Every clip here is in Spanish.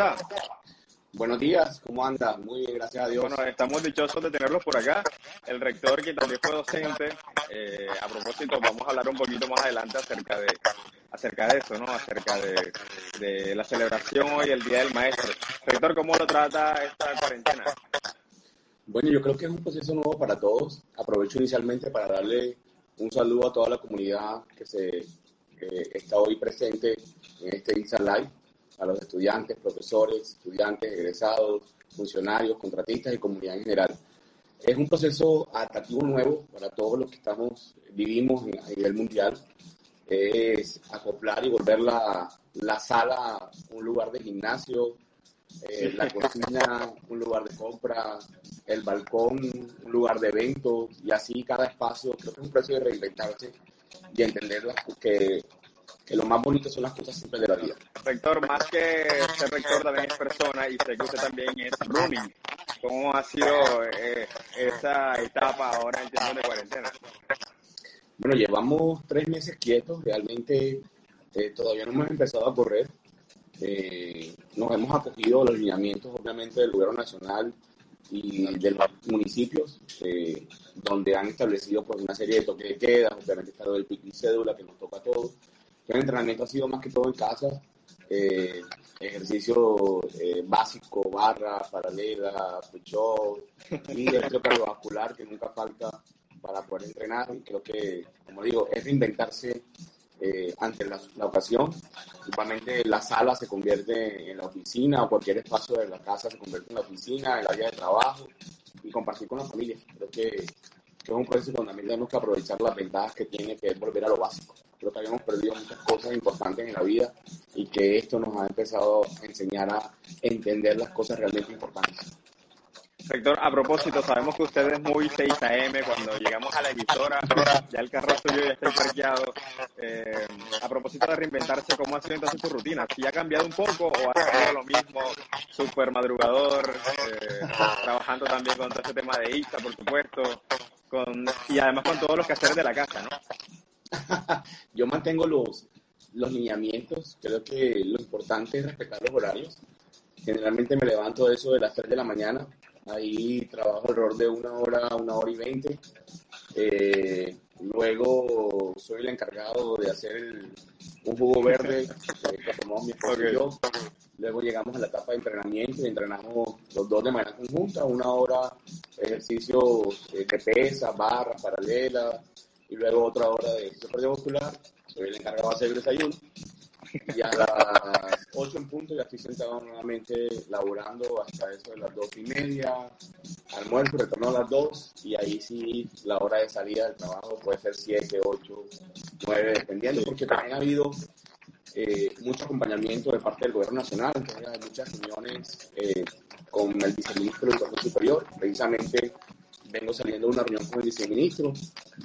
Está? Buenos días, ¿cómo anda? Muy bien, gracias a Dios. Bueno, estamos dichosos de tenerlos por acá. El rector, que también fue docente, eh, a propósito, vamos a hablar un poquito más adelante acerca de, acerca de eso, ¿no? Acerca de, de la celebración hoy, el Día del Maestro. Rector, ¿cómo lo trata esta cuarentena? Bueno, yo creo que es un proceso nuevo para todos. Aprovecho inicialmente para darle un saludo a toda la comunidad que se eh, está hoy presente en este Insta Live a los estudiantes, profesores, estudiantes, egresados, funcionarios, contratistas y comunidad en general. Es un proceso atractivo nuevo para todos los que estamos, vivimos a nivel mundial. Es acoplar y volver la, la sala un lugar de gimnasio, eh, la cocina un lugar de compra, el balcón un lugar de eventos y así cada espacio. Creo que es un proceso de reinventarse y entender que que lo más bonito son las cosas simples de la vida. Rector, más que ser rector también es persona y sé que usted también es running. ¿Cómo ha sido eh, esa etapa ahora en tiempos de cuarentena? Bueno, llevamos tres meses quietos, realmente eh, todavía no hemos empezado a correr. Eh, nos hemos acogido los lineamientos, obviamente, del gobierno nacional y de los municipios, donde han establecido pues, una serie de toques de queda, obviamente está lo del pico y cédula que nos toca a todos el entrenamiento ha sido más que todo en casa, eh, ejercicio eh, básico, barra, paralela, push y ejercicio cardiovascular que nunca falta para poder entrenar. Y creo que, como digo, es reinventarse eh, ante la, ocasión. Principalmente la sala se convierte en la oficina o cualquier espacio de la casa se convierte en la oficina, el área de trabajo y compartir con la familia. Creo que, que es un proceso donde también tenemos que aprovechar las ventajas que tiene que es volver a lo básico creo que habíamos perdido muchas cosas importantes en la vida y que esto nos ha empezado a enseñar a entender las cosas realmente importantes. Rector, a propósito, sabemos que usted es muy 6 AM, cuando llegamos a la emisora, ya el carro suyo ya está parqueado. Eh, a propósito de reinventarse, ¿cómo ha sido entonces su rutina? ¿Si ha cambiado un poco o ha sido lo mismo, súper madrugador, eh, trabajando también con todo este tema de ISA, por supuesto, con, y además con todos los quehaceres de la casa, ¿no? yo mantengo los, los lineamientos. Creo que lo importante es respetar los horarios. Generalmente me levanto de eso de las 3 de la mañana. Ahí trabajo alrededor de una hora, una hora y veinte. Eh, luego soy el encargado de hacer un jugo verde eh, que tomamos mi esposo y yo. Luego llegamos a la etapa de entrenamiento y entrenamos los dos de manera conjunta. Una hora ejercicio de pesa, barras, paralelas, y luego otra hora de ejercicio cardiovascular. Soy el encargado de hacer el desayuno. Y a las 8 en punto ya estoy sentado nuevamente laborando hasta eso de las 2 y media. Almuerzo, retorno a las 2 y ahí sí la hora de salida del trabajo puede ser 7, 8, 9, dependiendo, porque también ha habido eh, mucho acompañamiento de parte del gobierno nacional, entonces hay muchas reuniones eh, con el viceministro del Educación Superior, precisamente vengo saliendo de una reunión con el viceministro,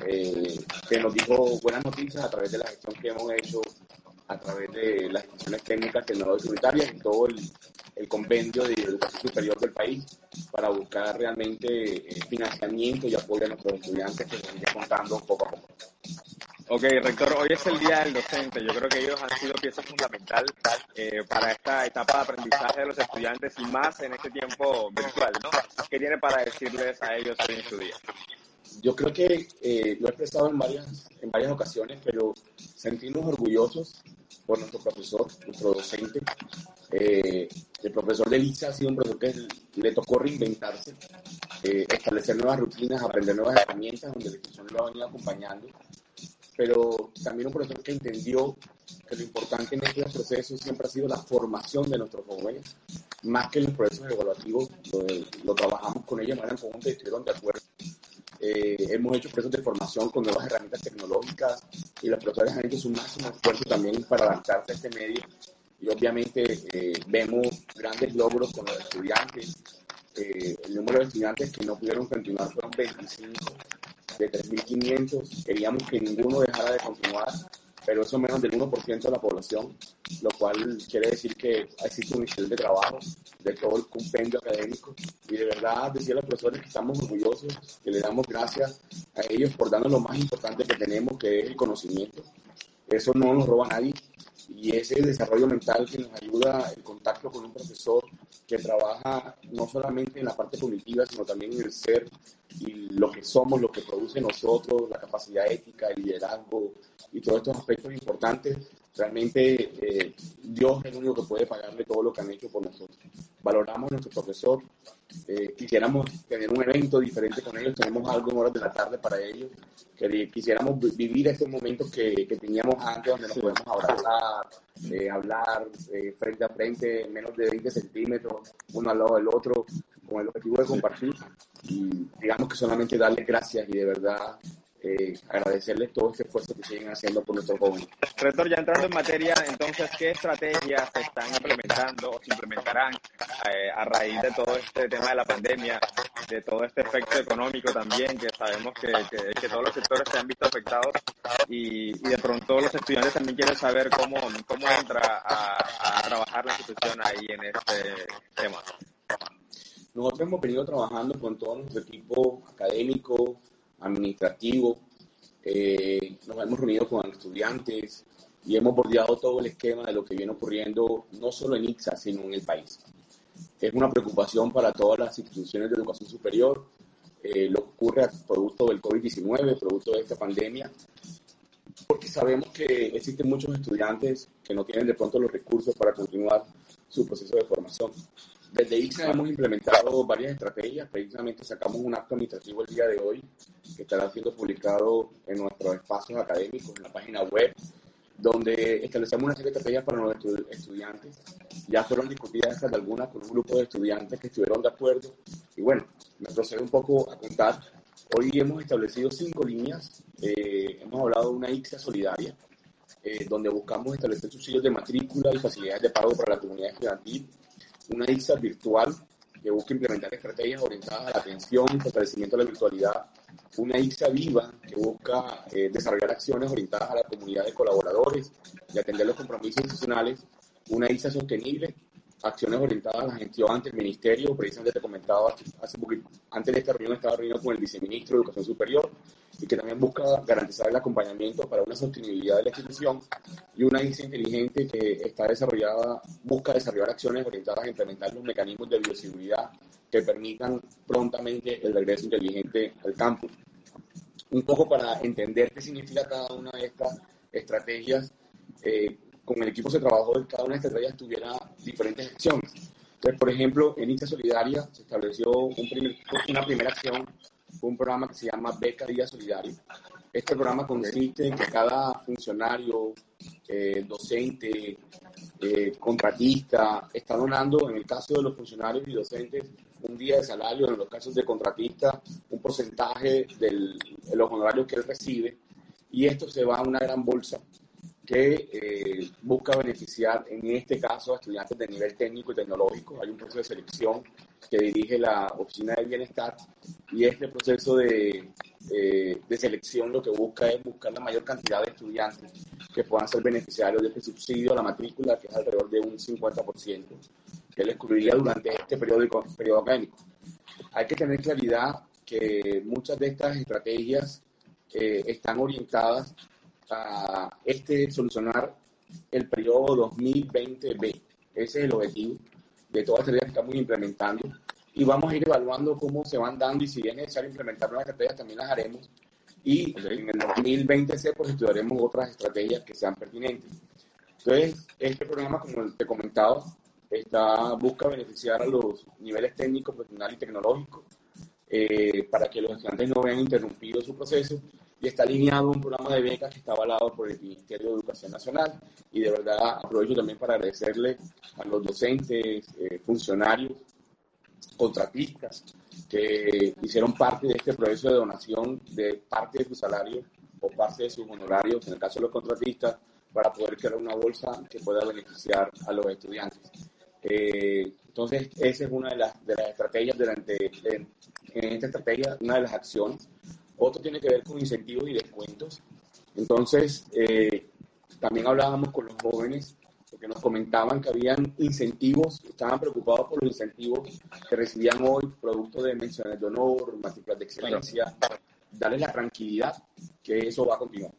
eh, que nos dijo buenas noticias a través de la gestión que hemos hecho, a través de las instituciones técnicas tecnológicas y todo el, convenio de educación superior del país para buscar realmente eh, financiamiento y apoyo a nuestros estudiantes que se contando poco a poco. Ok, rector, hoy es el Día del Docente. Yo creo que ellos han sido pieza fundamental eh, para esta etapa de aprendizaje de los estudiantes y más en este tiempo virtual, ¿no? ¿Qué tiene para decirles a ellos hoy en su día? Yo creo que eh, lo he expresado en varias, en varias ocasiones, pero sentirnos orgullosos por nuestro profesor, nuestro docente. Eh, el profesor de Lisa ha sido un profesor que le tocó reinventarse, establecer nuevas rutinas, aprender nuevas herramientas, donde la institución lo ha venido acompañando pero también un profesor que entendió que lo importante en este proceso siempre ha sido la formación de nuestros jóvenes, más que los procesos evaluativos, lo, trabajamos con ellos de manera conjunta y estuvieron de acuerdo. Eh, hemos hecho procesos de formación con nuevas herramientas tecnológicas y los profesores han hecho su máximo esfuerzo también para adaptarse a este medio y obviamente eh, vemos grandes logros con los estudiantes. Eh, el número de estudiantes que no pudieron continuar fueron 25 de 3.500. Queríamos que ninguno dejara de continuar, pero eso menos del 1% de la población, lo cual quiere decir que existe un excelente trabajo de todo el compendio académico y de verdad decía a los profesores que estamos orgullosos, que le damos gracias a ellos por darnos lo más importante que tenemos, que es el conocimiento. Eso no nos roba nadie y ese desarrollo mental que nos ayuda el contacto con un profesor que trabaja no solamente en la parte cognitiva, sino también en el ser y lo que somos, lo que produce nosotros, la capacidad ética, el liderazgo y todos estos aspectos importantes Realmente eh, Dios es el único que puede pagarle todo lo que han hecho por nosotros. Valoramos a nuestro profesor, eh, quisiéramos tener un evento diferente con ellos, tenemos algo en horas de la tarde para ellos, quisiéramos vivir este momento que, que teníamos antes, donde nos podemos abrazar, eh, hablar frente a frente, menos de 20 centímetros, uno al lado del otro, con el objetivo de compartir. Y digamos que solamente darle gracias y de verdad eh, agradecerles todo este esfuerzo que siguen haciendo por nuestros jóvenes. Rector, ya entrando en materia, entonces, ¿qué estrategias se están implementando o se implementarán eh, a raíz de todo este tema de la pandemia, de todo este efecto económico también, que sabemos que, que, todos los sectores se han visto afectados y, y, de pronto los estudiantes también quieren saber cómo, cómo entra a, a trabajar la institución ahí en este tema? Nosotros hemos venido trabajando con todo nuestro equipo académico, administrativo. Eh, nos hemos reunido con estudiantes y hemos bordeado todo el esquema de lo que viene ocurriendo no solo en ICSA, sino en el país. Es una preocupación para todas las instituciones de educación superior, eh, lo que ocurre producto del COVID-19, producto de esta pandemia, porque sabemos que existen muchos estudiantes que no tienen de pronto los recursos para continuar su proceso de formación. Desde ICSA hemos implementado varias estrategias. Precisamente sacamos un acto administrativo el día de hoy que estará siendo publicado en nuestros espacios académicos, en la página web, donde establecemos una serie de estrategias para nuestros estudiantes. Ya fueron discutidas de algunas con un grupo de estudiantes que estuvieron de acuerdo. Y bueno, me procedo un poco a contar. Hoy hemos establecido cinco líneas. Eh, hemos hablado de una ICSA solidaria, eh, donde buscamos establecer subsidios de matrícula y facilidades de pago para la comunidad estudiantil una ISA virtual que busca implementar estrategias orientadas a la atención y fortalecimiento de la virtualidad, una ISA viva que busca eh, desarrollar acciones orientadas a la comunidad de colaboradores y atender los compromisos institucionales, una ISA sostenible acciones orientadas a la gestión ante el ministerio. Precisamente te comentaba hace poquito, antes de esta reunión estaba reunido con el viceministro de Educación Superior y que también busca garantizar el acompañamiento para una sostenibilidad de la institución y una ICE inteligente que está desarrollada, busca desarrollar acciones orientadas a implementar los mecanismos de bioseguridad que permitan prontamente el regreso inteligente al campo. Un poco para entender qué significa cada una de estas estrategias, eh, con el equipo se trabajó en cada una de estas estrategias tuviera diferentes acciones. Entonces, por ejemplo, en INSA Solidaria se estableció un primer, una primera acción, un programa que se llama Beca Día Solidario. Este programa consiste en que cada funcionario, eh, docente, eh, contratista, está donando, en el caso de los funcionarios y docentes, un día de salario, en los casos de contratista, un porcentaje de los honorarios que él recibe, y esto se va a una gran bolsa que eh, busca beneficiar, en este caso, a estudiantes de nivel técnico y tecnológico. Hay un proceso de selección que dirige la Oficina de Bienestar y este proceso de, eh, de selección lo que busca es buscar la mayor cantidad de estudiantes que puedan ser beneficiarios de este subsidio a la matrícula, que es alrededor de un 50%, que les cubriría durante este periodo, periodo académico. Hay que tener claridad que muchas de estas estrategias eh, están orientadas a este solucionar el periodo 2020B. Ese es el objetivo de todas las estrategias que estamos implementando. Y vamos a ir evaluando cómo se van dando y si es necesario implementar nuevas estrategias, también las haremos. Y en el 2020C pues estudiaremos otras estrategias que sean pertinentes. Entonces, este programa, como te comentaba, está, busca beneficiar a los niveles técnicos, profesionales y tecnológicos eh, para que los estudiantes no vean interrumpido su proceso y está alineado un programa de becas que está avalado por el Ministerio de Educación Nacional. Y de verdad aprovecho también para agradecerle a los docentes, eh, funcionarios, contratistas que hicieron parte de este proceso de donación de parte de su salario o parte de sus honorarios, en el caso de los contratistas, para poder crear una bolsa que pueda beneficiar a los estudiantes. Eh, entonces, esa es una de las, de las estrategias durante, en esta estrategia, una de las acciones. Otro tiene que ver con incentivos y descuentos. Entonces, eh, también hablábamos con los jóvenes porque nos comentaban que habían incentivos, estaban preocupados por los incentivos que recibían hoy, producto de menciones de honor, matrículas de excelencia, darles la tranquilidad que eso va a continuar.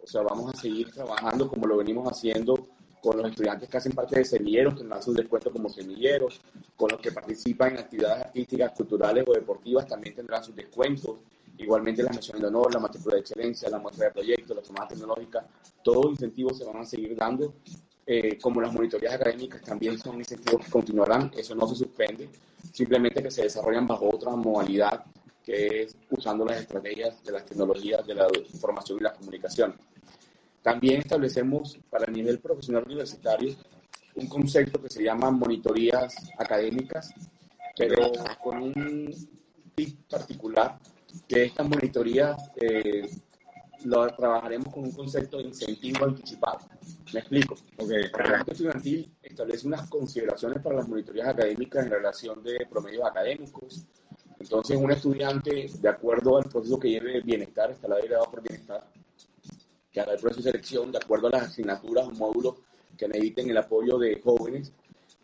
O sea, vamos a seguir trabajando como lo venimos haciendo con los estudiantes que hacen parte de semilleros, que nos un descuento como semilleros, con los que participan en actividades artísticas, culturales o deportivas, también tendrán sus descuentos. Igualmente las menciones de honor, la matrícula de excelencia, la muestra de proyectos, las tomadas tecnológicas, todos los incentivos se van a seguir dando, eh, como las monitorías académicas también son incentivos que continuarán, eso no se suspende, simplemente que se desarrollan bajo otra modalidad, que es usando las estrategias de las tecnologías de la información y la comunicación. También establecemos para el nivel profesional universitario un concepto que se llama monitorías académicas, pero con un tip particular, que estas monitorías eh, lo trabajaremos con un concepto de incentivo anticipado. Me explico. Okay. El estudiantil establece unas consideraciones para las monitorías académicas en relación de promedios académicos. Entonces, un estudiante, de acuerdo al proceso que lleve bienestar, está la delegado por bienestar, que hará el proceso de selección de acuerdo a las asignaturas o módulos que necesiten el apoyo de jóvenes.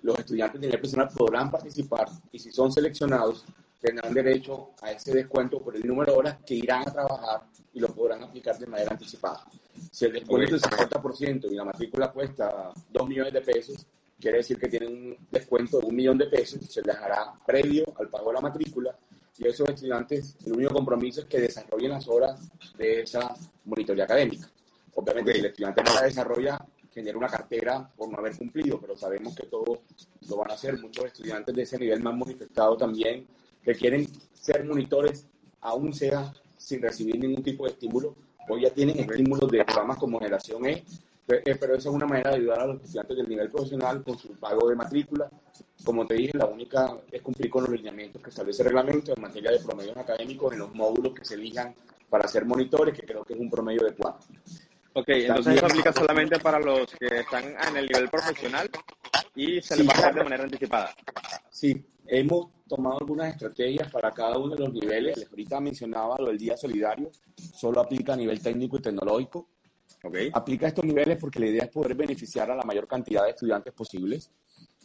Los estudiantes de nivel personal podrán participar y si son seleccionados tendrán derecho a ese descuento por el número de horas que irán a trabajar y lo podrán aplicar de manera anticipada. Si el descuento es del 50% y la matrícula cuesta 2 millones de pesos, quiere decir que tienen un descuento de un millón de pesos, se les hará previo al pago de la matrícula y esos estudiantes, el único compromiso es que desarrollen las horas de esa monitoría académica. Obviamente, si el estudiante no la desarrolla, genera una cartera por no haber cumplido, pero sabemos que todos lo van a hacer. Muchos estudiantes de ese nivel más manifestado también que quieren ser monitores, aún sea sin recibir ningún tipo de estímulo. Hoy ya tienen estímulos de programas como Generación E, eh, pero esa es una manera de ayudar a los estudiantes del nivel profesional con su pago de matrícula. Como te dije, la única es cumplir con los lineamientos que establece el reglamento en materia de promedios académicos en los módulos que se elijan para ser monitores, que creo que es un promedio de cuatro. Ok, entonces eso aplica solamente para los que están en el nivel profesional y se les va a hacer de manera anticipada. Sí, hemos tomado algunas estrategias para cada uno de los niveles. Ahorita mencionaba lo del Día Solidario, solo aplica a nivel técnico y tecnológico. Okay. Aplica estos niveles porque la idea es poder beneficiar a la mayor cantidad de estudiantes posibles,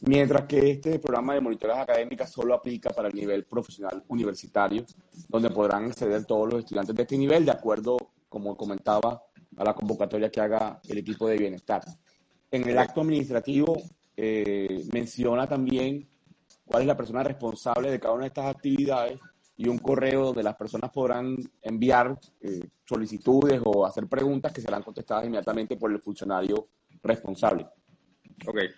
mientras que este programa de monitoreas académicas solo aplica para el nivel profesional universitario, donde podrán acceder todos los estudiantes de este nivel de acuerdo, como comentaba, a la convocatoria que haga el equipo de bienestar. En el acto administrativo eh, menciona también cuál es la persona responsable de cada una de estas actividades y un correo donde las personas podrán enviar eh, solicitudes o hacer preguntas que serán contestadas inmediatamente por el funcionario responsable. Okay.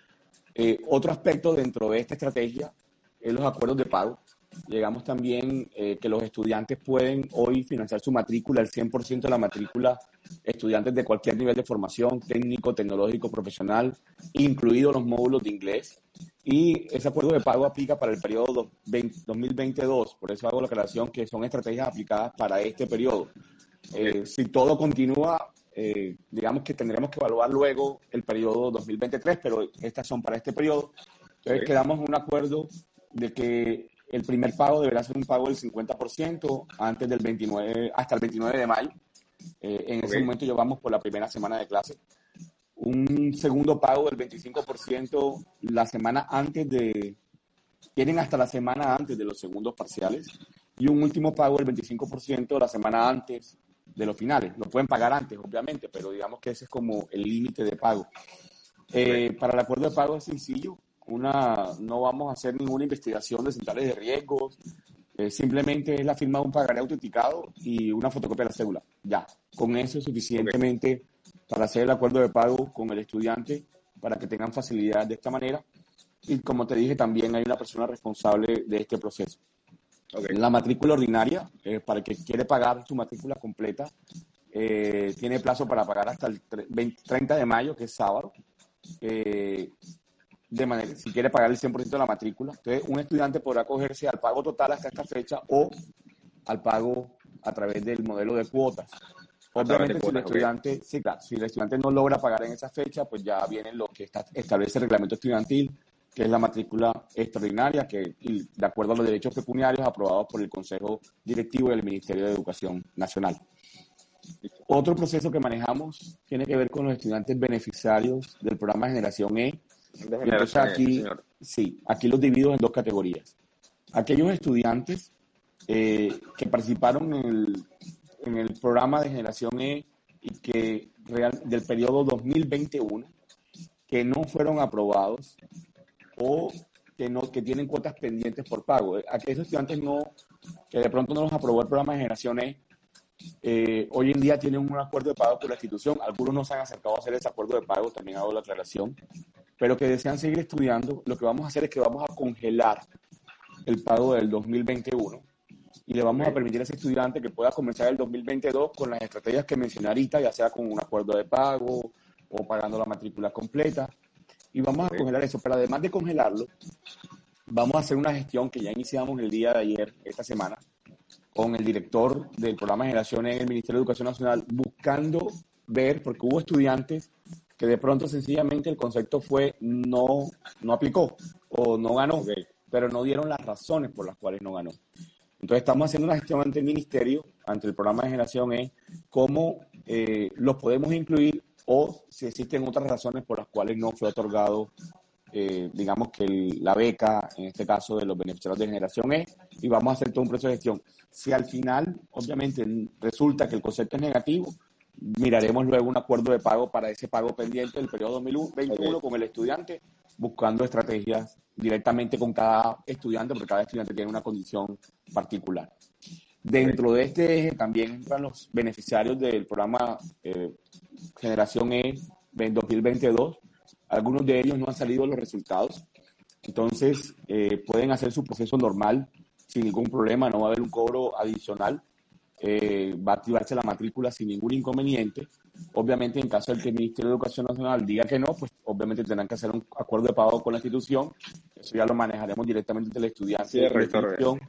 Eh, otro aspecto dentro de esta estrategia es los acuerdos de pago. Llegamos también eh, que los estudiantes pueden hoy financiar su matrícula, el 100% de la matrícula, estudiantes de cualquier nivel de formación, técnico, tecnológico, profesional, incluidos los módulos de inglés. Y ese acuerdo de pago aplica para el periodo 2022, por eso hago la aclaración que son estrategias aplicadas para este periodo. Eh, si todo continúa, eh, digamos que tendremos que evaluar luego el periodo 2023, pero estas son para este periodo. Entonces quedamos en un acuerdo de que el primer pago deberá ser un pago del 50% antes del 29, hasta el 29 de mayo. Eh, en ese momento llevamos por la primera semana de clase. Un segundo pago del 25% la semana antes de... Tienen hasta la semana antes de los segundos parciales. Y un último pago del 25% la semana antes de los finales. Lo pueden pagar antes, obviamente, pero digamos que ese es como el límite de pago. Eh, para el acuerdo de pago es sencillo una, no vamos a hacer ninguna investigación de centrales de riesgos, eh, simplemente es la firma de un pagaré autenticado y una fotocopia de la cédula. Ya, con eso es suficientemente para hacer el acuerdo de pago con el estudiante para que tengan facilidad de esta manera. Y como te dije, también hay una persona responsable de este proceso. La matrícula ordinaria, eh, para el que quiere pagar su matrícula completa, eh, tiene plazo para pagar hasta el 30 de mayo, que es sábado. Eh, de manera, si quiere pagar el 100% de la matrícula. Entonces, un estudiante podrá acogerse al pago total hasta esta fecha o al pago a través del modelo de cuotas. Obviamente, si el estudiante, sí, claro, si el estudiante no logra pagar en esa fecha, pues ya viene lo que establece el reglamento estudiantil, que es la matrícula extraordinaria, que de acuerdo a los derechos pecuniarios aprobados por el Consejo Directivo del Ministerio de Educación Nacional. Otro proceso que manejamos tiene que ver con los estudiantes beneficiarios del programa Generación E. Entonces aquí, sí, aquí los divido en dos categorías. Aquellos estudiantes eh, que participaron en el, en el, programa de Generación E y que real, del periodo 2021 que no fueron aprobados o que, no, que tienen cuotas pendientes por pago. Aquellos estudiantes no, que de pronto no los aprobó el programa de Generación E, eh, hoy en día tienen un acuerdo de pago con la institución. Algunos no se han acercado a hacer ese acuerdo de pago, también hago la aclaración, pero que desean seguir estudiando. Lo que vamos a hacer es que vamos a congelar el pago del 2021 y le vamos a permitir a ese estudiante que pueda comenzar el 2022 con las estrategias que mencioné ahorita, ya sea con un acuerdo de pago o pagando la matrícula completa. Y vamos a congelar eso, pero además de congelarlo, vamos a hacer una gestión que ya iniciamos el día de ayer, esta semana, con el director del programa de generación en el Ministerio de Educación Nacional, buscando ver, porque hubo estudiantes que de pronto sencillamente el concepto fue no, no aplicó o no ganó, pero no dieron las razones por las cuales no ganó. Entonces estamos haciendo una gestión ante el ministerio, ante el programa de generación E, cómo eh, los podemos incluir o si existen otras razones por las cuales no fue otorgado, eh, digamos que la beca, en este caso de los beneficiarios de generación E, y vamos a hacer todo un proceso de gestión. Si al final, obviamente, resulta que el concepto es negativo, miraremos luego un acuerdo de pago para ese pago pendiente del periodo 2021 con el estudiante, buscando estrategias directamente con cada estudiante, porque cada estudiante tiene una condición particular. Dentro de este eje también entran los beneficiarios del programa eh, Generación E en 2022. Algunos de ellos no han salido los resultados, entonces eh, pueden hacer su proceso normal sin ningún problema, no va a haber un cobro adicional, eh, va a activarse la matrícula sin ningún inconveniente. Obviamente, en caso de que el Ministerio de Educación Nacional diga que no, pues obviamente tendrán que hacer un acuerdo de pago con la institución. Eso ya lo manejaremos directamente entre el estudiante sí, y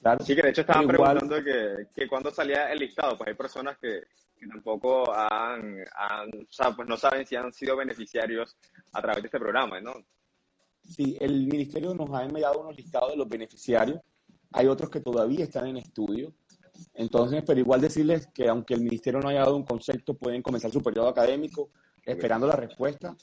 Claro. Sí, que de hecho estaban preguntando que, que cuando salía el listado, pues hay personas que, que tampoco han, han, o sea, pues no saben si han sido beneficiarios a través de este programa, ¿no? Sí, el ministerio nos ha enviado unos listados de los beneficiarios hay otros que todavía están en estudio. Entonces, pero igual decirles que aunque el ministerio no haya dado un concepto, pueden comenzar su periodo académico esperando la respuesta,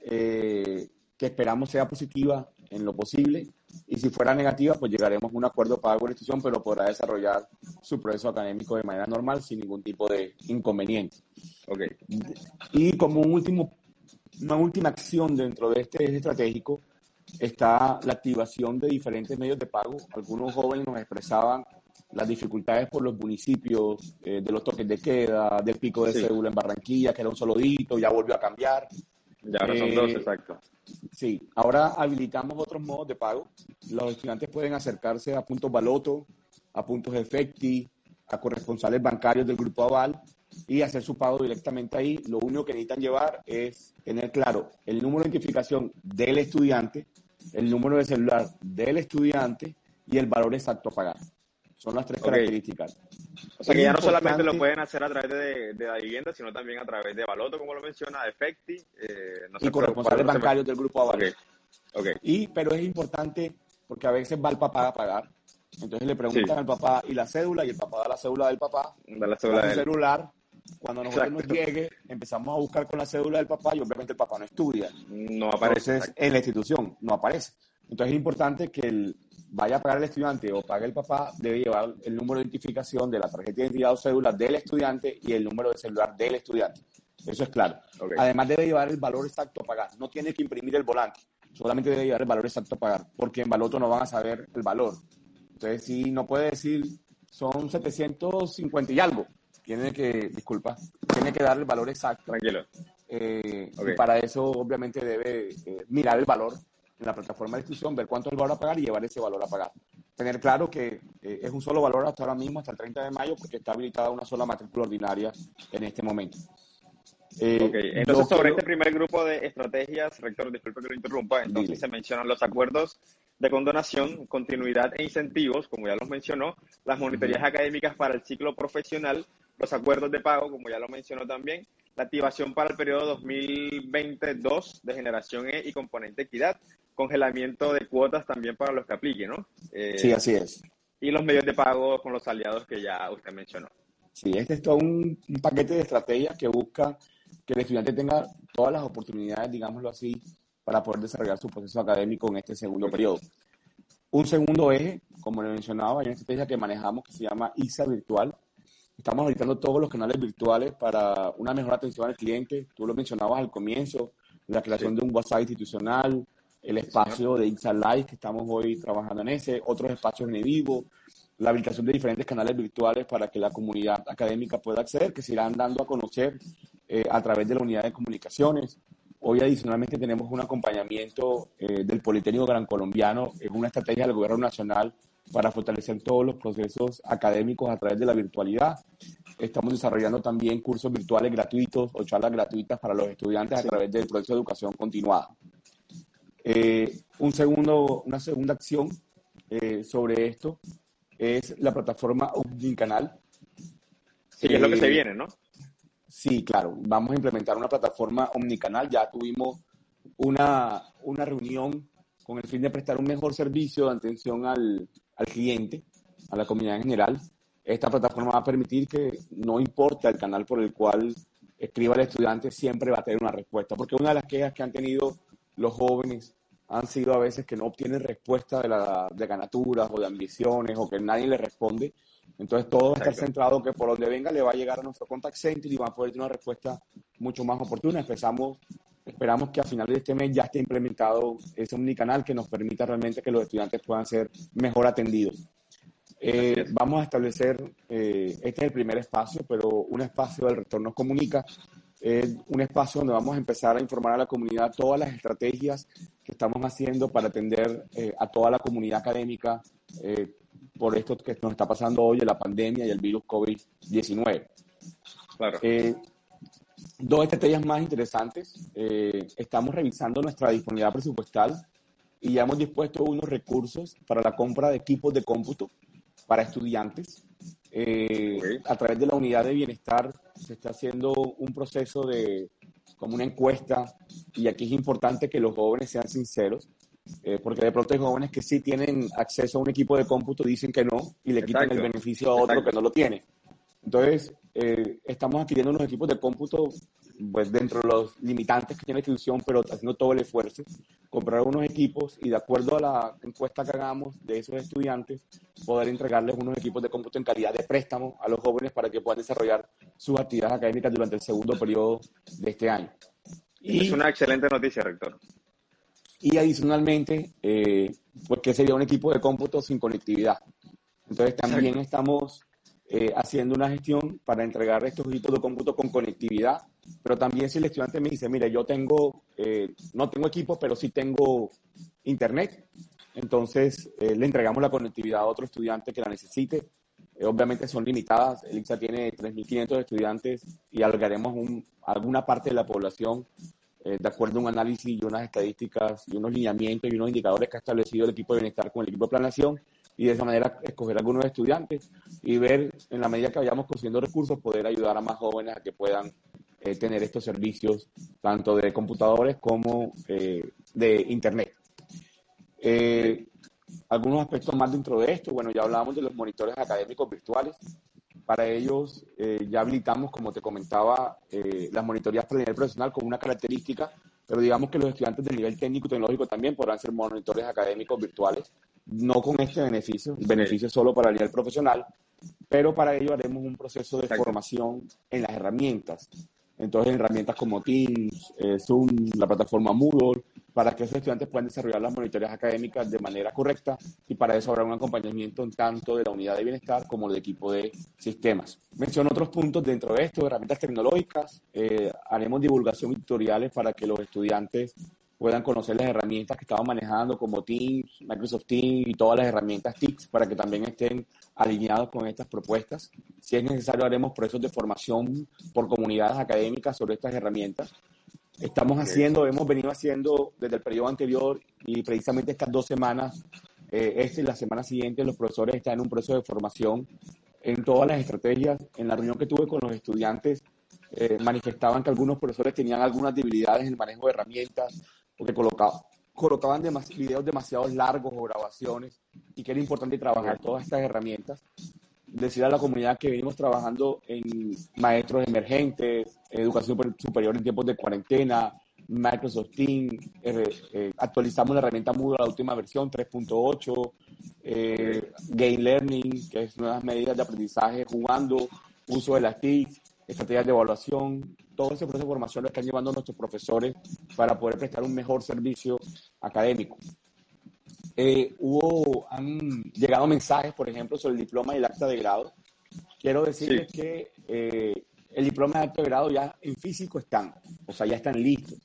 eh, que esperamos sea positiva en lo posible. Y si fuera negativa, pues llegaremos a un acuerdo para la institución, pero podrá desarrollar su proceso académico de manera normal sin ningún tipo de inconveniente. Okay. Y como un último, una última acción dentro de este eje estratégico, está la activación de diferentes medios de pago. Algunos jóvenes nos expresaban las dificultades por los municipios, eh, de los toques de queda, del pico de cédula en Barranquilla, que era un solo dito, ya volvió a cambiar. Ya ahora son dos, eh, exacto. Sí, ahora habilitamos otros modos de pago. Los estudiantes pueden acercarse a puntos baloto, a puntos efecti, a corresponsales bancarios del grupo Aval y hacer su pago directamente ahí. Lo único que necesitan llevar es tener claro el número de identificación del estudiante, el número de celular del estudiante y el valor exacto a pagar. Son las tres características. O sea que ya no solamente lo pueden hacer a través de, de, la vivienda, sino también a través de Baloto, como lo menciona, Efecti. Eh, no y corresponsales bancarios del grupo Aval. Okay. Y, pero es importante porque a veces va el papá a pagar. Entonces le preguntan al papá y la cédula, y el papá da la cédula del papá, da la cédula del celular, cuando nosotros nos llegue, empezamos a buscar con la cédula del papá y obviamente el papá no estudia. No aparece. Entonces, en la institución no aparece. Entonces es importante que el, vaya a pagar el estudiante o pague el papá, debe llevar el número de identificación de la tarjeta de identidad o cédula del estudiante y el número de celular del estudiante. Eso es claro. Además debe llevar el valor exacto a pagar. No tiene que imprimir el volante. Solamente debe llevar el valor exacto a pagar, porque en Baloto no van a saber el valor. Entonces, si no puede decir, son 750 y algo, tiene que, disculpa, tiene que dar el valor exacto. Tranquilo. Eh, y para eso, obviamente, debe eh, mirar el valor en la plataforma de institución, ver cuánto es el valor a pagar y llevar ese valor a pagar. Tener claro que eh, es un solo valor hasta ahora mismo, hasta el 30 de mayo, porque está habilitada una sola matrícula ordinaria en este momento. Eh, entonces sobre este primer grupo de estrategias, rector, disculpe que lo interrumpa, entonces se mencionan los acuerdos de condonación, continuidad e incentivos, como ya los mencionó, las monitorías académicas para el ciclo profesional, los acuerdos de pago, como ya lo mencionó también, la activación para el periodo 2022 de generación E y componente equidad, congelamiento de cuotas también para los que apliquen, ¿no? Eh, sí, así es. Y los medios de pago con los aliados que ya usted mencionó. Sí, este es todo un, un paquete de estrategias que busca que el estudiante tenga todas las oportunidades, digámoslo así, para poder desarrollar su proceso académico en este segundo periodo. Un segundo eje, como le mencionaba, hay una estrategia que manejamos que se llama ISA virtual. Estamos habilitando todos los canales virtuales para una mejor atención al cliente. Tú lo mencionabas al comienzo, la creación de un WhatsApp institucional, el espacio de ISA Live, que estamos hoy trabajando en ese, otros espacios en vivo, la habilitación de diferentes canales virtuales para que la comunidad académica pueda acceder, que se irán dando a conocer eh, a través de la unidad de comunicaciones. Hoy adicionalmente tenemos un acompañamiento eh, del Politécnico Gran Colombiano, es una estrategia del Gobierno Nacional para fortalecer todos los procesos académicos a través de la virtualidad. Estamos desarrollando también cursos virtuales gratuitos o charlas gratuitas para los estudiantes a través del proceso de educación continuada. Eh, un segundo, una segunda acción sobre esto es la plataforma Omnicanal. Sí, es lo que se eh, viene, ¿no? Sí, claro. Vamos a implementar una plataforma omnicanal. Ya tuvimos una, una reunión con el fin de prestar un mejor servicio de atención al, al cliente, a la comunidad en general. Esta plataforma va a permitir que no importa el canal por el cual escriba el estudiante, siempre va a tener una respuesta. Porque una de las quejas que han tenido los jóvenes han sido a veces que no obtienen respuesta de, la, de ganaturas o de ambiciones o que nadie le responde. Entonces todo va a estar centrado que por donde venga le va a llegar a nuestro contact center y va a poder tener una respuesta mucho más oportuna. Empezamos, esperamos que a finales de este mes ya esté implementado ese omnicanal que nos permita realmente que los estudiantes puedan ser mejor atendidos. Eh, vamos a establecer, eh, este es el primer espacio, pero un espacio del rector nos comunica es un espacio donde vamos a empezar a informar a la comunidad todas las estrategias que estamos haciendo para atender eh, a toda la comunidad académica eh, por esto que nos está pasando hoy, la pandemia y el virus COVID-19. Claro. Eh, dos estrategias más interesantes. estamos revisando nuestra disponibilidad presupuestal y ya hemos dispuesto unos recursos para la compra de equipos de cómputo para estudiantes eh, a través de la unidad de bienestar se está haciendo un proceso de como una encuesta y aquí es importante que los jóvenes sean sinceros eh, porque de pronto hay jóvenes que sí tienen acceso a un equipo de cómputo dicen que no y le quitan el beneficio a otro que no lo tiene. Entonces, eh, estamos adquiriendo unos equipos de cómputo pues dentro de los limitantes que tiene la institución, pero haciendo todo el esfuerzo, comprar unos equipos y de acuerdo a la encuesta que hagamos de esos estudiantes, poder entregarles unos equipos de cómputo en calidad de préstamo a los jóvenes para que puedan desarrollar sus actividades académicas durante el segundo periodo de este año. Y, es una excelente noticia, rector. Y adicionalmente, eh, pues que sería un equipo de cómputo sin conectividad. Entonces también estamos eh, haciendo una gestión para entregar estos equipos de cómputo con conectividad pero también si el estudiante me dice, mire, yo tengo, eh, no tengo equipo, pero sí tengo internet, entonces eh, le entregamos la conectividad a otro estudiante que la necesite. Eh, obviamente son limitadas, el ICSA tiene 3.500 estudiantes y algaremos un, alguna parte de la población de acuerdo a un análisis y unas estadísticas y unos lineamientos y unos indicadores que ha establecido el equipo de bienestar con el equipo de planación y de esa manera escoger algunos estudiantes y ver en la medida que vayamos consiguiendo recursos poder ayudar a más jóvenes a que puedan eh, tener estos servicios, tanto de computadores como eh, de Internet. Eh, algunos aspectos más dentro de esto, bueno, ya hablábamos de los monitores académicos virtuales. Para ellos ya habilitamos, como te comentaba, las monitorías para el nivel profesional como una característica, pero digamos que los estudiantes del nivel técnico y tecnológico también podrán ser monitores académicos virtuales, no con este beneficio, beneficio solo para el nivel profesional, pero para ello haremos un proceso de formación en las herramientas entonces, herramientas como Teams, eh, Zoom, la plataforma Moodle, para que esos estudiantes puedan desarrollar las monitorías académicas de manera correcta y para eso habrá un acompañamiento tanto de la unidad de bienestar como del equipo de sistemas. Menciono otros puntos dentro de esto, herramientas tecnológicas, eh, haremos divulgación y tutoriales para que los estudiantes puedan conocer las herramientas que estamos manejando como Teams, Microsoft Teams y todas las herramientas TICS para que también estén alineados con estas propuestas. Si es necesario, haremos procesos de formación por comunidades académicas sobre estas herramientas. Estamos haciendo, hemos venido haciendo desde el periodo anterior y precisamente estas dos semanas, eh, esta y la semana siguiente, los profesores están en un proceso de formación en todas las estrategias. En la reunión que tuve con los estudiantes, eh, manifestaban que algunos profesores tenían algunas debilidades en el manejo de herramientas, porque colocaban, colocaban videos demasiado largos o grabaciones y que era importante trabajar todas estas herramientas. Decir a la comunidad que venimos trabajando en maestros emergentes, educación superior en tiempos de cuarentena, Microsoft Teams, eh, eh, actualizamos la herramienta Moodle a la última versión 3.8, eh, Game Learning, que es nuevas medidas de aprendizaje jugando, uso de las TICs, estrategias de evaluación, todo ese proceso de formación lo están llevando nuestros profesores para poder prestar un mejor servicio académico. Eh, hubo, han llegado mensajes, por ejemplo, sobre el diploma y el acta de grado. Quiero decirles que eh, el diploma y el acta de grado ya en físico están, o sea, ya están listos.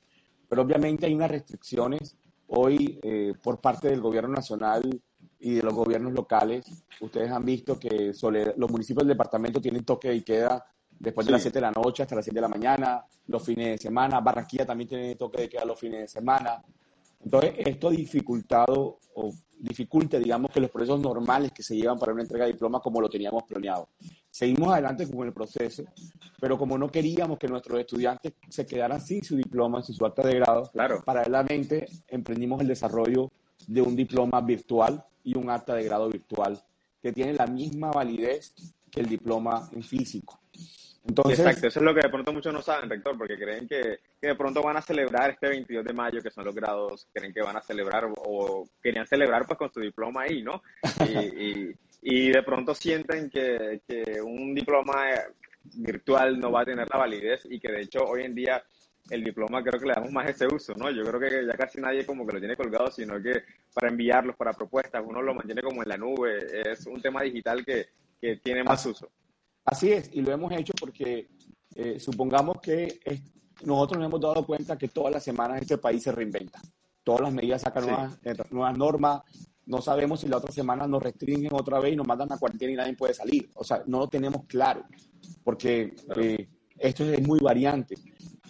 Pero obviamente hay unas restricciones hoy eh, por parte del gobierno nacional y de los gobiernos locales. Ustedes han visto que los municipios del departamento tienen toque de queda después de las 7 de la noche hasta las 7 de la mañana, los fines de semana. Barranquilla también tiene toque de queda los fines de semana. Entonces, esto ha dificultado o dificulta, digamos, que los procesos normales que se llevan para una entrega de diploma como lo teníamos planeado. Seguimos adelante con el proceso, pero como no queríamos que nuestros estudiantes se quedaran sin su diploma, sin su acta de grado, claro. paralelamente emprendimos el desarrollo de un diploma virtual y un acta de grado virtual que tiene la misma validez que el diploma en físico. Exacto, eso es lo que de pronto muchos no saben, rector, porque creen que, que, de pronto van a celebrar este 22 de mayo, que son los grados, creen que van a celebrar o, querían celebrar pues con su diploma ahí, ¿no? Y, y, de pronto sienten que, que, un diploma virtual no va a tener la validez y que de hecho hoy en día el diploma creo que le damos más ese uso, ¿no? Yo creo que ya casi nadie como que lo tiene colgado, sino que para enviarlos, para propuestas, uno lo mantiene como en la nube, es un tema digital que, que tiene más uso. Así es, y lo hemos hecho porque eh, supongamos que nosotros nos hemos dado cuenta que todas las semanas este país se reinventa. Todas las medidas sacan nuevas, eh, nuevas normas. No sabemos si la otra semana nos restringen otra vez y nos mandan a cuarentena y nadie puede salir. O sea, no lo tenemos claro, porque eh, esto es muy variante.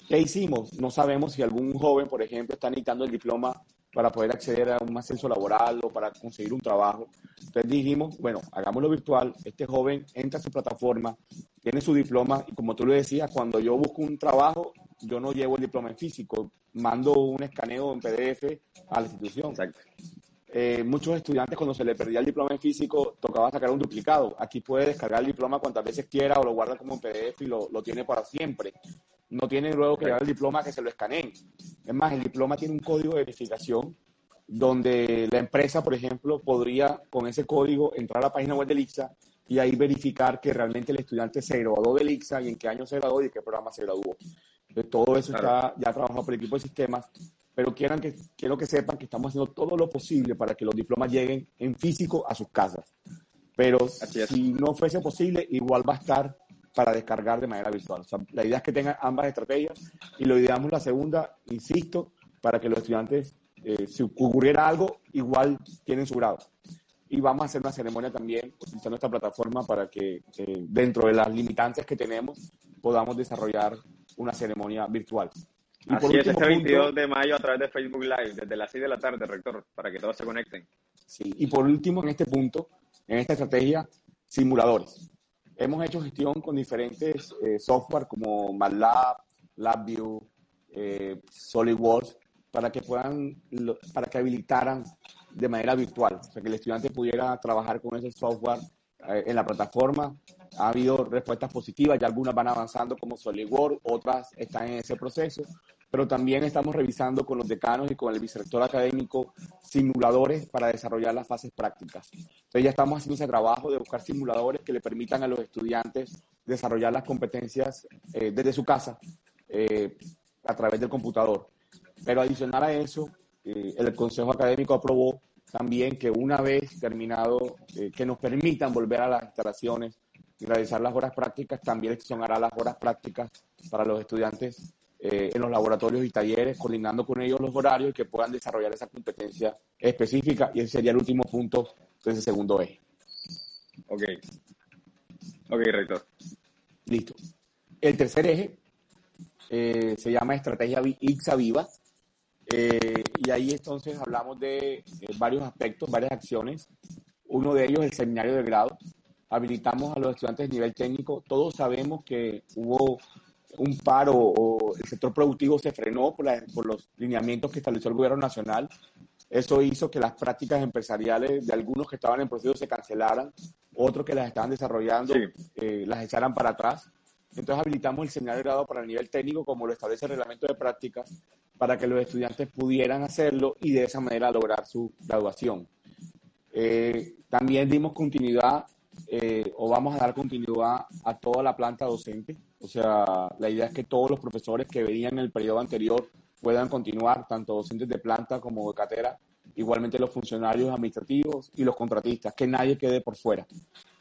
¿Qué hicimos? No sabemos si algún joven, por ejemplo, está necesitando el diploma para poder acceder a un ascenso laboral o para conseguir un trabajo. Entonces dijimos, bueno, hagámoslo virtual, este joven entra a su plataforma, tiene su diploma y como tú lo decías, cuando yo busco un trabajo, yo no llevo el diploma en físico, mando un escaneo en PDF a la institución. Eh, muchos estudiantes cuando se le perdía el diploma en físico tocaba sacar un duplicado. Aquí puede descargar el diploma cuantas veces quiera o lo guarda como en PDF y lo, lo tiene para siempre no tiene luego que llevar el diploma que se lo escaneen. Es más, el diploma tiene un código de verificación donde la empresa, por ejemplo, podría con ese código entrar a la página web del ICSA y ahí verificar que realmente el estudiante se graduó del ICSA y en qué año se graduó y en qué programa se graduó. Entonces, todo eso está ya trabajado por el equipo de sistemas, pero quieran que, quiero que sepan que estamos haciendo todo lo posible para que los diplomas lleguen en físico a sus casas. Pero si no fuese posible, igual va a estar para descargar de manera virtual. O sea, la idea es que tengan ambas estrategias y lo ideamos la segunda, insisto, para que los estudiantes, eh, si ocurriera algo, igual tienen su grado. Y vamos a hacer una ceremonia también utilizando esta plataforma para que eh, dentro de las limitantes que tenemos podamos desarrollar una ceremonia virtual. Y Así es, este 22 de mayo a través de Facebook Live, desde las 6 de la tarde, rector, para que todos se conecten. Sí, y por último, en este punto, en esta estrategia, simuladores. Hemos hecho gestión con diferentes eh, software como MATLAB, LabVIEW, eh, SolidWorks, para que puedan, para que habilitaran de manera virtual, o sea, que el estudiante pudiera trabajar con ese software eh, en la plataforma. Ha habido respuestas positivas, ya algunas van avanzando como SolidWorks, otras están en ese proceso, pero también estamos revisando con los decanos y con el vicerrector académico simuladores para desarrollar las fases prácticas. Entonces ya estamos haciendo ese trabajo de buscar simuladores que le permitan a los estudiantes desarrollar las competencias eh, desde su casa eh, a través del computador. Pero adicional a eso, eh, el Consejo Académico aprobó también que una vez terminado, que nos permitan volver a las instalaciones y realizar las horas prácticas, también hará las horas prácticas para los estudiantes eh, en los laboratorios y talleres, coordinando con ellos los horarios que puedan desarrollar esa competencia específica. Y ese sería el último punto de ese segundo eje. Ok. Ok, rector. Listo. El tercer eje eh, se llama Estrategia IXA Viva. Eh, y ahí entonces hablamos de varios aspectos, varias acciones. Uno de ellos es el seminario de grado. Habilitamos a los estudiantes de nivel técnico. Todos sabemos que hubo un paro o el sector productivo se frenó por, por, los lineamientos que estableció el gobierno nacional. Eso hizo que las prácticas empresariales de algunos que estaban en proceso se cancelaran, otros que las estaban desarrollando eh, las echaran para atrás. Entonces habilitamos el seminario de grado para el nivel técnico como lo establece el reglamento de prácticas para que los estudiantes pudieran hacerlo y de esa manera lograr su graduación. Eh, también dimos continuidad eh, o vamos a dar continuidad a toda la planta docente. O sea, la idea es que todos los profesores que venían en el periodo anterior puedan continuar, tanto docentes de planta como de catera, igualmente los funcionarios administrativos y los contratistas, que nadie quede por fuera.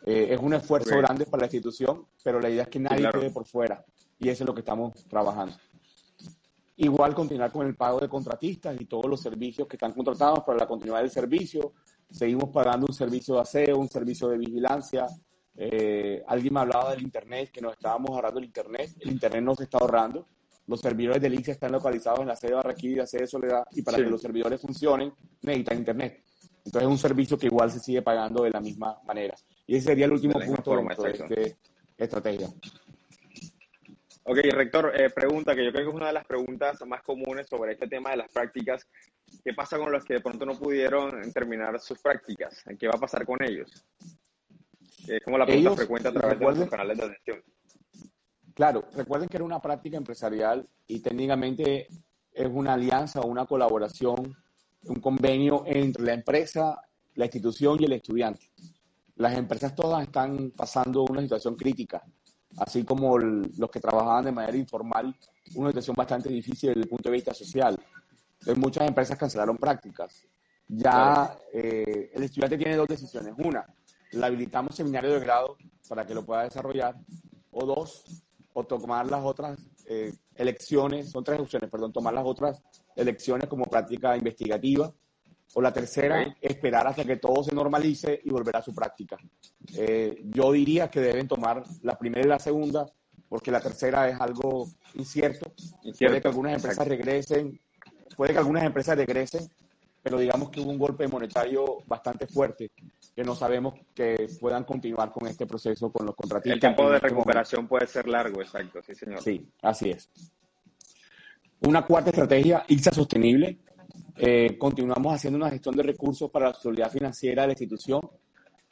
Eh, es un esfuerzo grande para la institución, pero la idea es que nadie quede por fuera y eso es lo que estamos trabajando. Igual continuar con el pago de contratistas y todos los servicios que están contratados para la continuidad del servicio, seguimos pagando un servicio de aseo, un servicio de vigilancia. Eh, alguien me hablaba del Internet, que nos estábamos ahorrando el Internet. El Internet no se está ahorrando. Los servidores de ICE están localizados en la sede de Barranquilla y la sede de Soledad, y para que los servidores funcionen necesitan Internet. Entonces es un servicio que igual se sigue pagando de la misma manera. Y ese sería el último punto de esta estrategia. Ok, rector, eh, pregunta que yo creo que es una de las preguntas más comunes sobre este tema de las prácticas. ¿Qué pasa con los que de pronto no pudieron terminar sus prácticas? ¿Qué va a pasar con ellos? Es como la pregunta frecuente a través de los canales de atención. Claro, recuerden que era una práctica empresarial y técnicamente es una alianza o una colaboración, un convenio entre la empresa, la institución y el estudiante. Las empresas todas están pasando una situación crítica así como los que trabajaban de manera informal, una situación bastante difícil desde el punto de vista social. Entonces, muchas empresas cancelaron prácticas. Ya eh, el estudiante tiene dos decisiones. Una, le habilitamos seminario de grado para que lo pueda desarrollar. O dos, o tomar las otras eh, elecciones, son tres opciones, perdón, tomar las otras elecciones como práctica investigativa o la tercera, esperar hasta que todo se normalice y volver a su práctica. Eh, yo diría que deben tomar la primera y la segunda, porque la tercera es algo incierto. Puede que algunas empresas regresen, puede que algunas empresas regresen, pero digamos que hubo un golpe monetario bastante fuerte, que no sabemos que puedan continuar con este proceso con los contratistas. El tiempo de este recuperación puede ser largo, exacto, sí, señor. Sí, así es. Una cuarta estrategia, IXA sostenible, eh, continuamos haciendo una gestión de recursos para la seguridad financiera de la institución.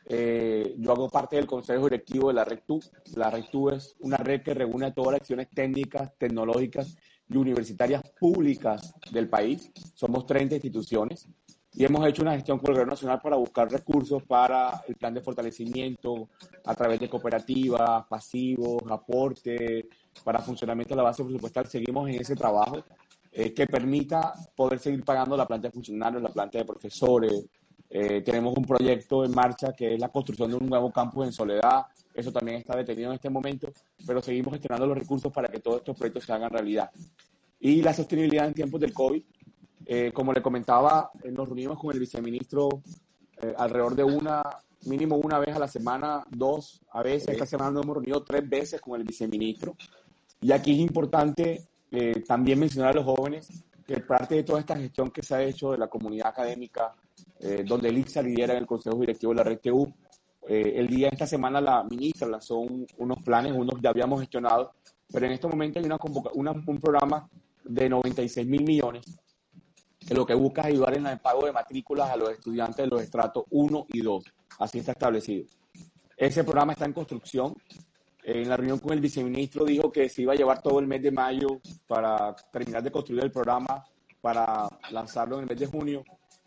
Eh, yo hago parte del consejo directivo de la RECTU. La RECTU es una red que reúne todas las acciones técnicas, tecnológicas y universitarias públicas del país. Somos 30 instituciones y hemos hecho una gestión con el Gobierno Nacional para buscar recursos para el plan de fortalecimiento a través de cooperativas, pasivos, aportes, para funcionamiento de la base presupuestal. Seguimos en ese trabajo. Eh, que permita poder seguir pagando la planta de funcionarios, la planta de profesores. Eh, tenemos un proyecto en marcha que es la construcción de un nuevo campus en Soledad. Eso también está detenido en este momento, pero seguimos gestionando los recursos para que todos estos proyectos se hagan realidad. Y la sostenibilidad en tiempos del COVID. Eh, como le comentaba, nos reunimos con el viceministro alrededor de una, mínimo una vez a la semana, dos, a veces, esta semana nos hemos reunido tres veces con el viceministro. Y aquí es importante eh, también mencionar a los jóvenes que parte de toda esta gestión que se ha hecho de la comunidad académica, eh, donde el lidera en el Consejo Directivo de la RTU, eh, el día de esta semana la ministra lanzó unos planes, unos ya habíamos gestionado, pero en este momento hay una, una un programa de 96 mil millones que lo que busca es ayudar en el pago de matrículas a los estudiantes de los estratos 1 y 2. Así está establecido. Ese programa está en construcción en la reunión con el viceministro dijo que se iba a llevar todo el mes de mayo para terminar de construir el programa para lanzarlo en el mes de junio.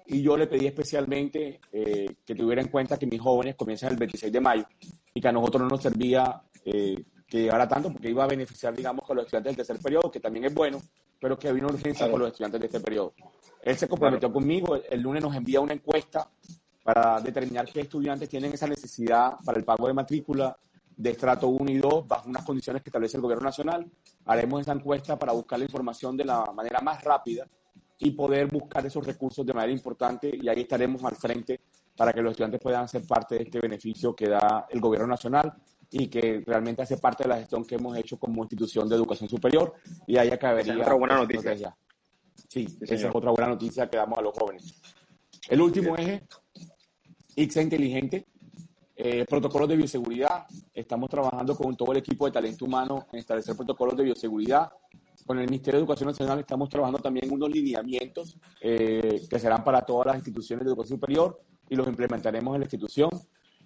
Y yo le pedí especialmente eh, que tuviera en cuenta que mis jóvenes comienzan el 26 de mayo y que a nosotros no nos servía eh, que llegara tanto porque iba a beneficiar, digamos, con los estudiantes del tercer periodo, que también es bueno, pero que había una urgencia con los estudiantes de este periodo. Él se comprometió conmigo, el lunes nos envía una encuesta para determinar qué estudiantes tienen esa necesidad para el pago de matrícula de estrato 1 y 2 bajo unas condiciones que establece el gobierno nacional. Haremos esa encuesta para buscar la información de la manera más rápida y poder buscar esos recursos de manera importante y ahí estaremos al frente para que los estudiantes puedan ser parte de este beneficio que da el gobierno nacional y que realmente hace parte de la gestión que hemos hecho como institución de educación superior y ahí acabaría. Esa es otra buena noticia. Sí, esa es otra buena noticia que damos a los jóvenes. El último eje, ICSA Inteligente, eh, protocolos de bioseguridad. Estamos trabajando con todo el equipo de talento humano en establecer protocolos de bioseguridad. Con el Ministerio de Educación Nacional estamos trabajando también unos lineamientos eh, que serán para todas las instituciones de educación superior y los implementaremos en la institución.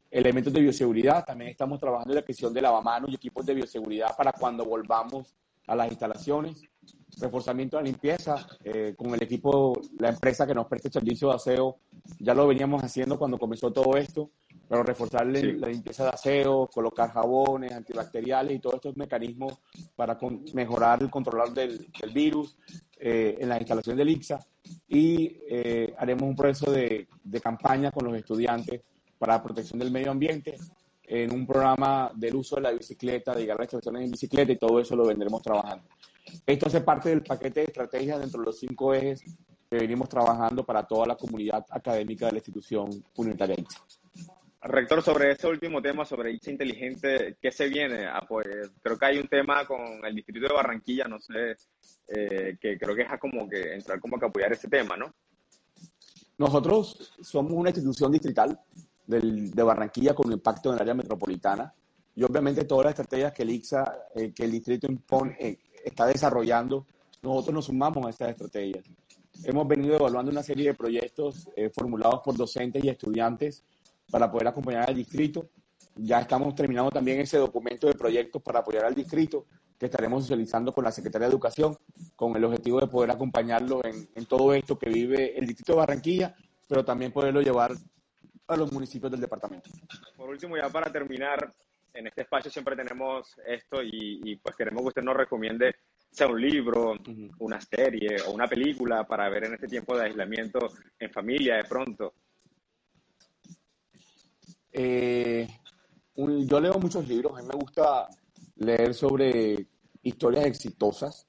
Elementos de bioseguridad, también estamos trabajando en la adquisición de lavamanos y equipos de bioseguridad para cuando volvamos a las instalaciones. Reforzamiento de la limpieza, eh, con el equipo, la empresa que nos presta el servicio de aseo, ya lo veníamos haciendo cuando comenzó todo esto, pero reforzar la limpieza de aseo, colocar jabones antibacteriales y todos estos mecanismos para mejorar el control del, virus eh, en la instalación del ICSA. Y eh, haremos un proceso de, de campaña con los estudiantes para la protección del medio ambiente en un programa del uso de la bicicleta, de llegar a las estaciones en bicicleta y todo eso lo vendremos trabajando. Esto hace parte del paquete de estrategias dentro de los cinco ejes que venimos trabajando para toda la comunidad académica de la institución universitaria Rector, sobre este último tema, sobre ICHA Inteligente, ¿qué se viene? Ah, pues creo que hay un tema con el distrito de Barranquilla, no sé, eh, que creo que es como que entrar como que apoyar ese tema, ¿no? Nosotros somos una institución distrital de Barranquilla con impacto en el área metropolitana y obviamente todas las estrategias que el ICSA, eh, que el distrito impone, eh, está desarrollando, nosotros nos sumamos a estas estrategias. Hemos venido evaluando una serie de proyectos formulados por docentes y estudiantes para poder acompañar al distrito. Ya estamos terminando también ese documento de proyectos para apoyar al distrito que estaremos socializando con la Secretaría de Educación con el objetivo de poder acompañarlo en, en todo esto que vive el distrito de Barranquilla, pero también poderlo llevar a los municipios del departamento. Por último, ya para terminar, en este espacio siempre tenemos esto y, y pues queremos que usted nos recomiende sea un libro, una serie o una película para ver en este tiempo de aislamiento en familia de pronto. Eh, yo leo muchos libros, a mí me gusta leer sobre historias exitosas.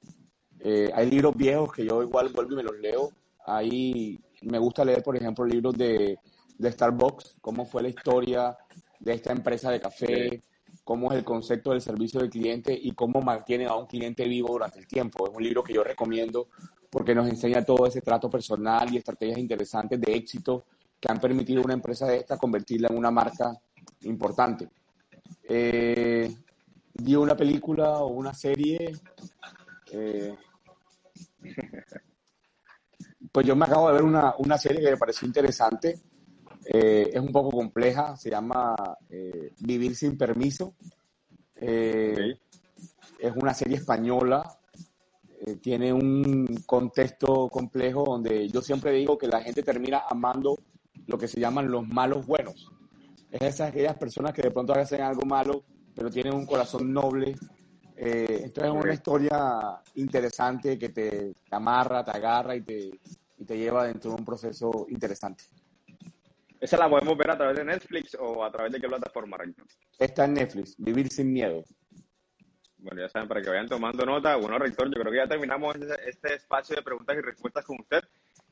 Eh, hay libros viejos que yo igual vuelvo y me los leo. Ahí me gusta leer, por ejemplo, libros de, de Starbucks, cómo fue la historia de esta empresa de café, cómo es el concepto del servicio del cliente y cómo mantiene a un cliente vivo durante el tiempo. Es un libro que yo recomiendo porque nos enseña todo ese trato personal y estrategias interesantes de éxito que han permitido a una empresa de esta convertirla en una marca importante. Eh, dio una película o una serie. Eh, pues yo me acabo de ver una, una serie que me pareció interesante. Eh, es un poco compleja, se llama eh, Vivir sin permiso. Es una serie española, tiene un contexto complejo donde yo siempre digo que la gente termina amando lo que se llaman los malos buenos. Es esas aquellas personas que de pronto hacen algo malo, pero tienen un corazón noble. Eh, entonces es una historia interesante que te, amarra, te agarra y te, y te lleva dentro de un proceso interesante. ¿Esa la podemos ver a través de Netflix o a través de qué plataforma, Rector? Está en Netflix, Vivir sin miedo. Bueno, ya saben, para que vayan tomando nota. Bueno, Rector, yo creo que ya terminamos este espacio de preguntas y respuestas con usted.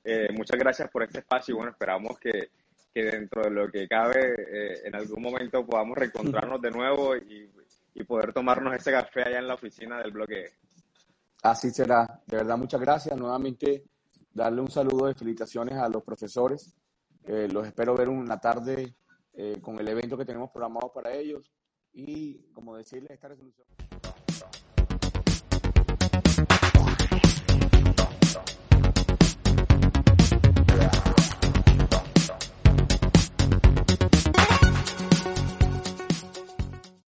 Eh, muchas gracias por este espacio y bueno, esperamos que, que dentro de lo que cabe eh, en algún momento podamos reencontrarnos de nuevo y, y, poder tomarnos ese café allá en la oficina del bloque. Así será. De verdad, muchas gracias. Nuevamente, darle un saludo de felicitaciones a los profesores. Eh, los espero ver una tarde con el evento que tenemos programado para ellos y, como decirles, esta resolución.